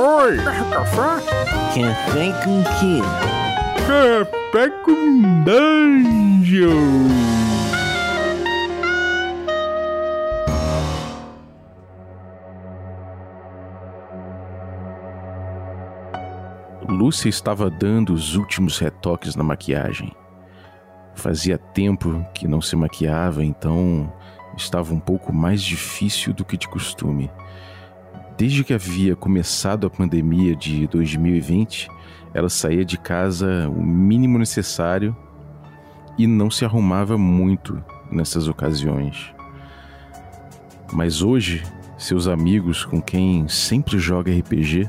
Oi! Café? Café com quê? Café com dungeon! Lúcia estava dando os últimos retoques na maquiagem. Fazia tempo que não se maquiava, então estava um pouco mais difícil do que de costume. Desde que havia começado a pandemia de 2020, ela saía de casa o mínimo necessário e não se arrumava muito nessas ocasiões. Mas hoje, seus amigos com quem sempre joga RPG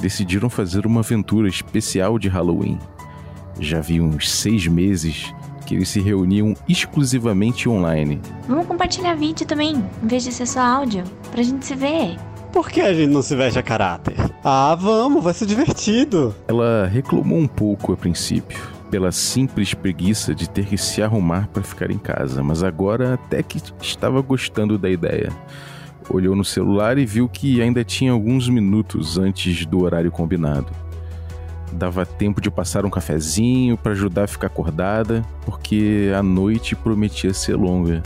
decidiram fazer uma aventura especial de Halloween. Já havia uns seis meses que eles se reuniam exclusivamente online. Vamos compartilhar vídeo também, em vez de ser só áudio, pra gente se ver. Por que a gente não se veste a caráter? Ah, vamos, vai ser divertido. Ela reclamou um pouco a princípio, pela simples preguiça de ter que se arrumar para ficar em casa, mas agora até que estava gostando da ideia. Olhou no celular e viu que ainda tinha alguns minutos antes do horário combinado. Dava tempo de passar um cafezinho para ajudar a ficar acordada, porque a noite prometia ser longa.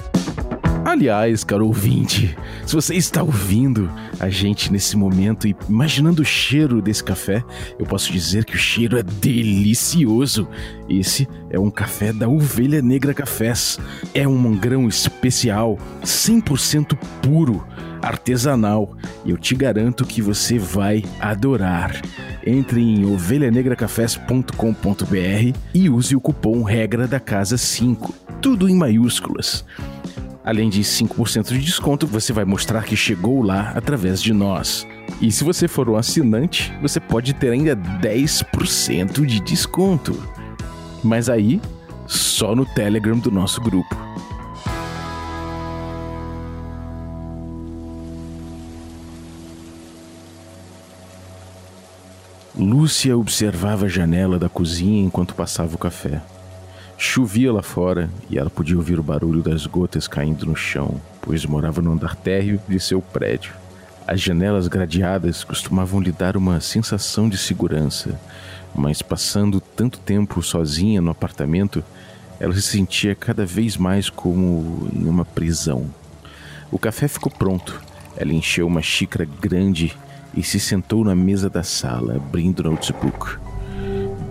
Aliás, caro ouvinte, se você está ouvindo a gente nesse momento e imaginando o cheiro desse café, eu posso dizer que o cheiro é delicioso. Esse é um café da Ovelha Negra Cafés. É um grão especial, 100% puro, artesanal, e eu te garanto que você vai adorar. Entre em ovelhanegracafés.com.br e use o cupom regra da casa 5, tudo em maiúsculas. Além de 5% de desconto, você vai mostrar que chegou lá através de nós. E se você for um assinante, você pode ter ainda 10% de desconto. Mas aí, só no Telegram do nosso grupo. Lúcia observava a janela da cozinha enquanto passava o café. Chovia lá fora e ela podia ouvir o barulho das gotas caindo no chão, pois morava no andar térreo de seu prédio. As janelas gradeadas costumavam lhe dar uma sensação de segurança, mas passando tanto tempo sozinha no apartamento, ela se sentia cada vez mais como em uma prisão. O café ficou pronto. Ela encheu uma xícara grande e se sentou na mesa da sala, abrindo o notebook.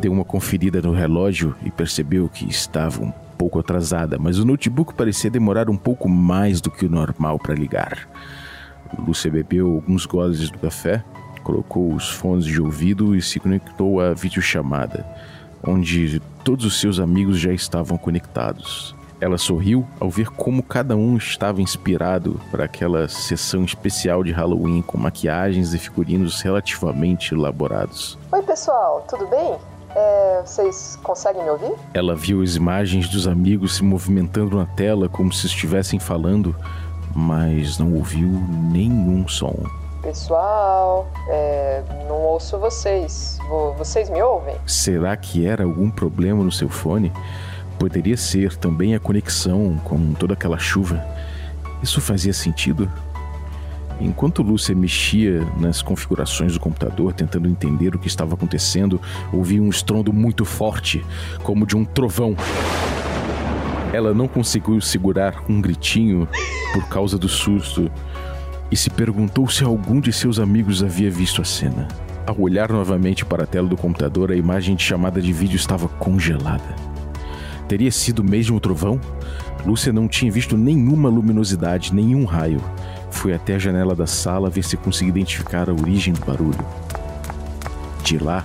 Deu uma conferida no relógio e percebeu que estava um pouco atrasada, mas o notebook parecia demorar um pouco mais do que o normal para ligar. Lúcia bebeu alguns goles do café, colocou os fones de ouvido e se conectou à videochamada, onde todos os seus amigos já estavam conectados. Ela sorriu ao ver como cada um estava inspirado para aquela sessão especial de Halloween com maquiagens e figurinos relativamente elaborados. Oi, pessoal, tudo bem? É, vocês conseguem me ouvir? Ela viu as imagens dos amigos se movimentando na tela como se estivessem falando, mas não ouviu nenhum som. Pessoal, é, não ouço vocês. Vocês me ouvem? Será que era algum problema no seu fone? Poderia ser também a conexão com toda aquela chuva. Isso fazia sentido? Enquanto Lúcia mexia nas configurações do computador, tentando entender o que estava acontecendo, ouviu um estrondo muito forte, como de um trovão. Ela não conseguiu segurar um gritinho por causa do susto e se perguntou se algum de seus amigos havia visto a cena. Ao olhar novamente para a tela do computador, a imagem de chamada de vídeo estava congelada. Teria sido mesmo o trovão? Lúcia não tinha visto nenhuma luminosidade, nenhum raio. Foi até a janela da sala ver se conseguia identificar a origem do barulho. De lá,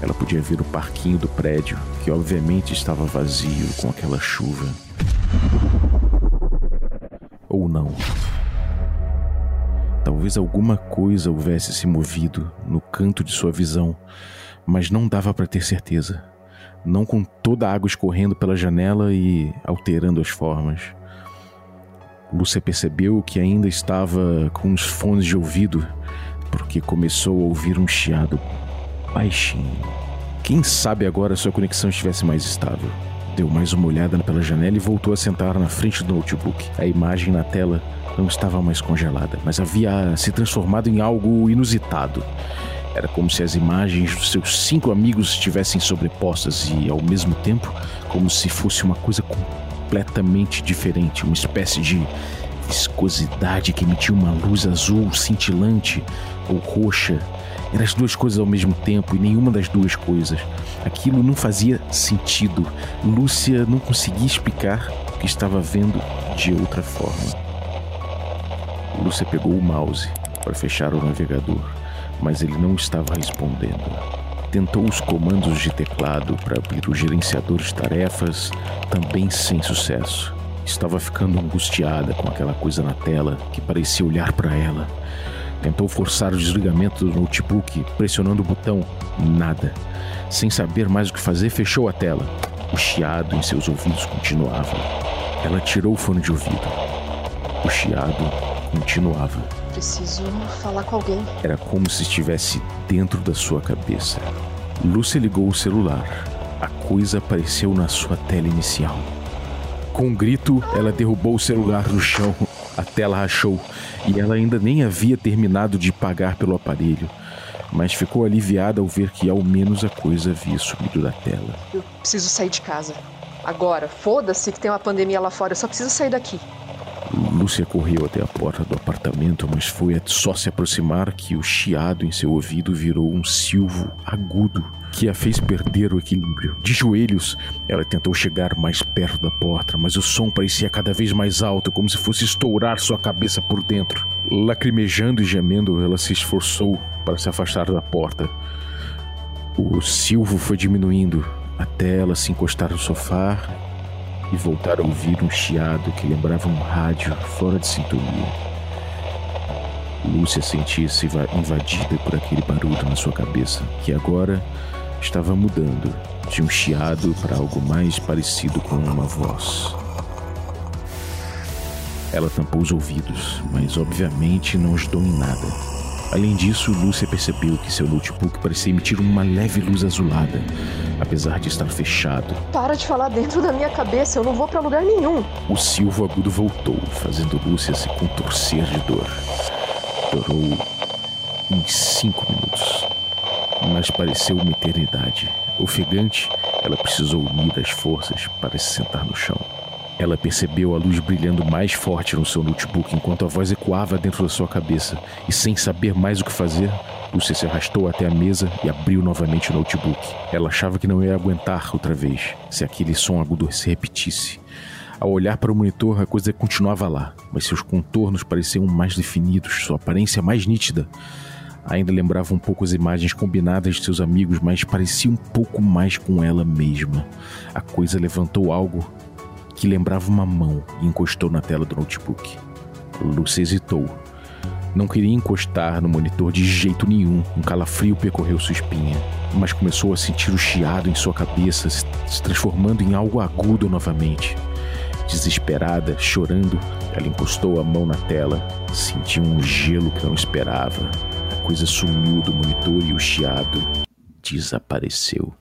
ela podia ver o parquinho do prédio, que obviamente estava vazio com aquela chuva. Ou não. Talvez alguma coisa houvesse se movido no canto de sua visão, mas não dava para ter certeza. Não com toda a água escorrendo pela janela e alterando as formas. Lúcia percebeu que ainda estava com os fones de ouvido, porque começou a ouvir um chiado baixinho. Quem sabe agora sua conexão estivesse mais estável. Deu mais uma olhada pela janela e voltou a sentar na frente do notebook. A imagem na tela não estava mais congelada, mas havia se transformado em algo inusitado. Era como se as imagens dos seus cinco amigos estivessem sobrepostas e, ao mesmo tempo, como se fosse uma coisa completamente diferente, uma espécie de viscosidade que emitia uma luz azul cintilante ou roxa. Eram as duas coisas ao mesmo tempo e nenhuma das duas coisas. Aquilo não fazia sentido. Lúcia não conseguia explicar o que estava vendo de outra forma. Lúcia pegou o mouse para fechar o navegador, mas ele não estava respondendo. Tentou os comandos de teclado para abrir o gerenciador de tarefas, também sem sucesso. Estava ficando angustiada com aquela coisa na tela que parecia olhar para ela. Tentou forçar o desligamento do notebook, pressionando o botão. Nada. Sem saber mais o que fazer, fechou a tela. O chiado em seus ouvidos continuava. Ela tirou o fone de ouvido. O chiado continuava. Preciso falar com alguém. Era como se estivesse dentro da sua cabeça. Lúcia ligou o celular. A coisa apareceu na sua tela inicial. Com um grito, ela derrubou o celular no chão. A tela rachou e ela ainda nem havia terminado de pagar pelo aparelho, mas ficou aliviada ao ver que ao menos a coisa havia sumido da tela. Eu preciso sair de casa. Agora, foda-se que tem uma pandemia lá fora, eu só preciso sair daqui. Lúcia correu até a porta do apartamento, mas foi só se aproximar que o chiado em seu ouvido virou um silvo agudo que a fez perder o equilíbrio. De joelhos, ela tentou chegar mais perto da porta, mas o som parecia cada vez mais alto, como se fosse estourar sua cabeça por dentro. Lacrimejando e gemendo, ela se esforçou para se afastar da porta. O silvo foi diminuindo até ela se encostar no sofá e voltar a ouvir um chiado que lembrava um rádio fora de sintonia. Lúcia sentia-se invadida por aquele barulho na sua cabeça, que agora estava mudando de um chiado para algo mais parecido com uma voz. Ela tampou os ouvidos, mas obviamente não ajudou em nada. Além disso, Lúcia percebeu que seu notebook parecia emitir uma leve luz azulada, apesar de estar fechado. Para de falar dentro da minha cabeça, eu não vou para lugar nenhum. O silvo agudo voltou, fazendo Lúcia se contorcer de dor. Durou uns cinco minutos, mas pareceu uma eternidade. Ofegante, ela precisou unir as forças para se sentar no chão. Ela percebeu a luz brilhando mais forte no seu notebook enquanto a voz ecoava dentro da sua cabeça, e sem saber mais o que fazer, Lúcia se arrastou até a mesa e abriu novamente o notebook. Ela achava que não ia aguentar outra vez se aquele som agudo se repetisse. Ao olhar para o monitor, a coisa continuava lá, mas seus contornos pareciam mais definidos, sua aparência mais nítida. Ainda lembrava um pouco as imagens combinadas de seus amigos, mas parecia um pouco mais com ela mesma. A coisa levantou algo que lembrava uma mão e encostou na tela do notebook. Lucy hesitou. Não queria encostar no monitor de jeito nenhum. Um calafrio percorreu sua espinha, mas começou a sentir o chiado em sua cabeça, se transformando em algo agudo novamente. Desesperada, chorando, ela encostou a mão na tela, sentiu um gelo que não esperava. A coisa sumiu do monitor e o chiado desapareceu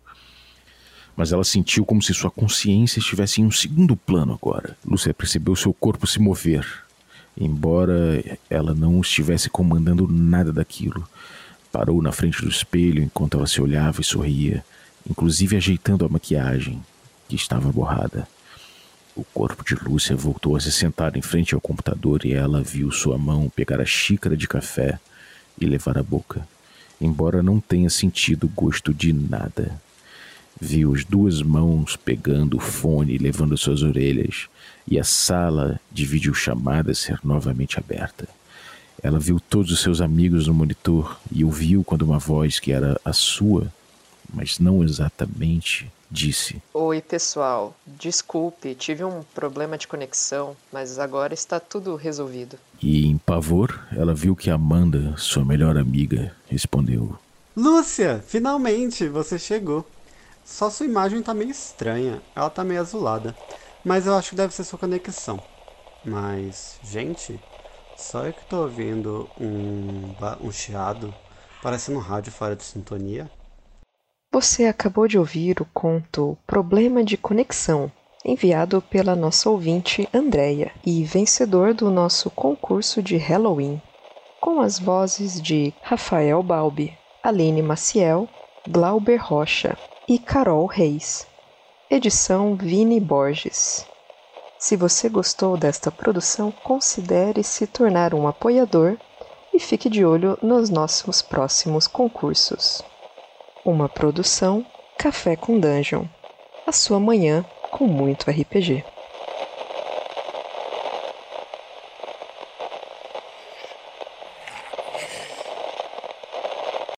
mas ela sentiu como se sua consciência estivesse em um segundo plano agora. Lúcia percebeu seu corpo se mover, embora ela não estivesse comandando nada daquilo. Parou na frente do espelho enquanto ela se olhava e sorria, inclusive ajeitando a maquiagem, que estava borrada. O corpo de Lúcia voltou a se sentar em frente ao computador e ela viu sua mão pegar a xícara de café e levar à boca, embora não tenha sentido gosto de nada. Viu as duas mãos pegando o fone e levando suas orelhas, e a sala de videochamada ser novamente aberta. Ela viu todos os seus amigos no monitor e ouviu quando uma voz que era a sua, mas não exatamente, disse: Oi, pessoal. Desculpe, tive um problema de conexão, mas agora está tudo resolvido. E em pavor, ela viu que Amanda, sua melhor amiga, respondeu: Lúcia, finalmente você chegou. Só sua imagem tá meio estranha. Ela tá meio azulada. Mas eu acho que deve ser sua conexão. Mas, gente, só eu que tô ouvindo um, um chiado parecendo um rádio fora de sintonia. Você acabou de ouvir o conto Problema de Conexão, enviado pela nossa ouvinte Andréia e vencedor do nosso concurso de Halloween, com as vozes de Rafael Balbi, Aline Maciel, Glauber Rocha e Carol Reis. Edição Vini Borges. Se você gostou desta produção, considere se tornar um apoiador e fique de olho nos nossos próximos concursos. Uma produção Café com Dungeon. A sua manhã com muito RPG.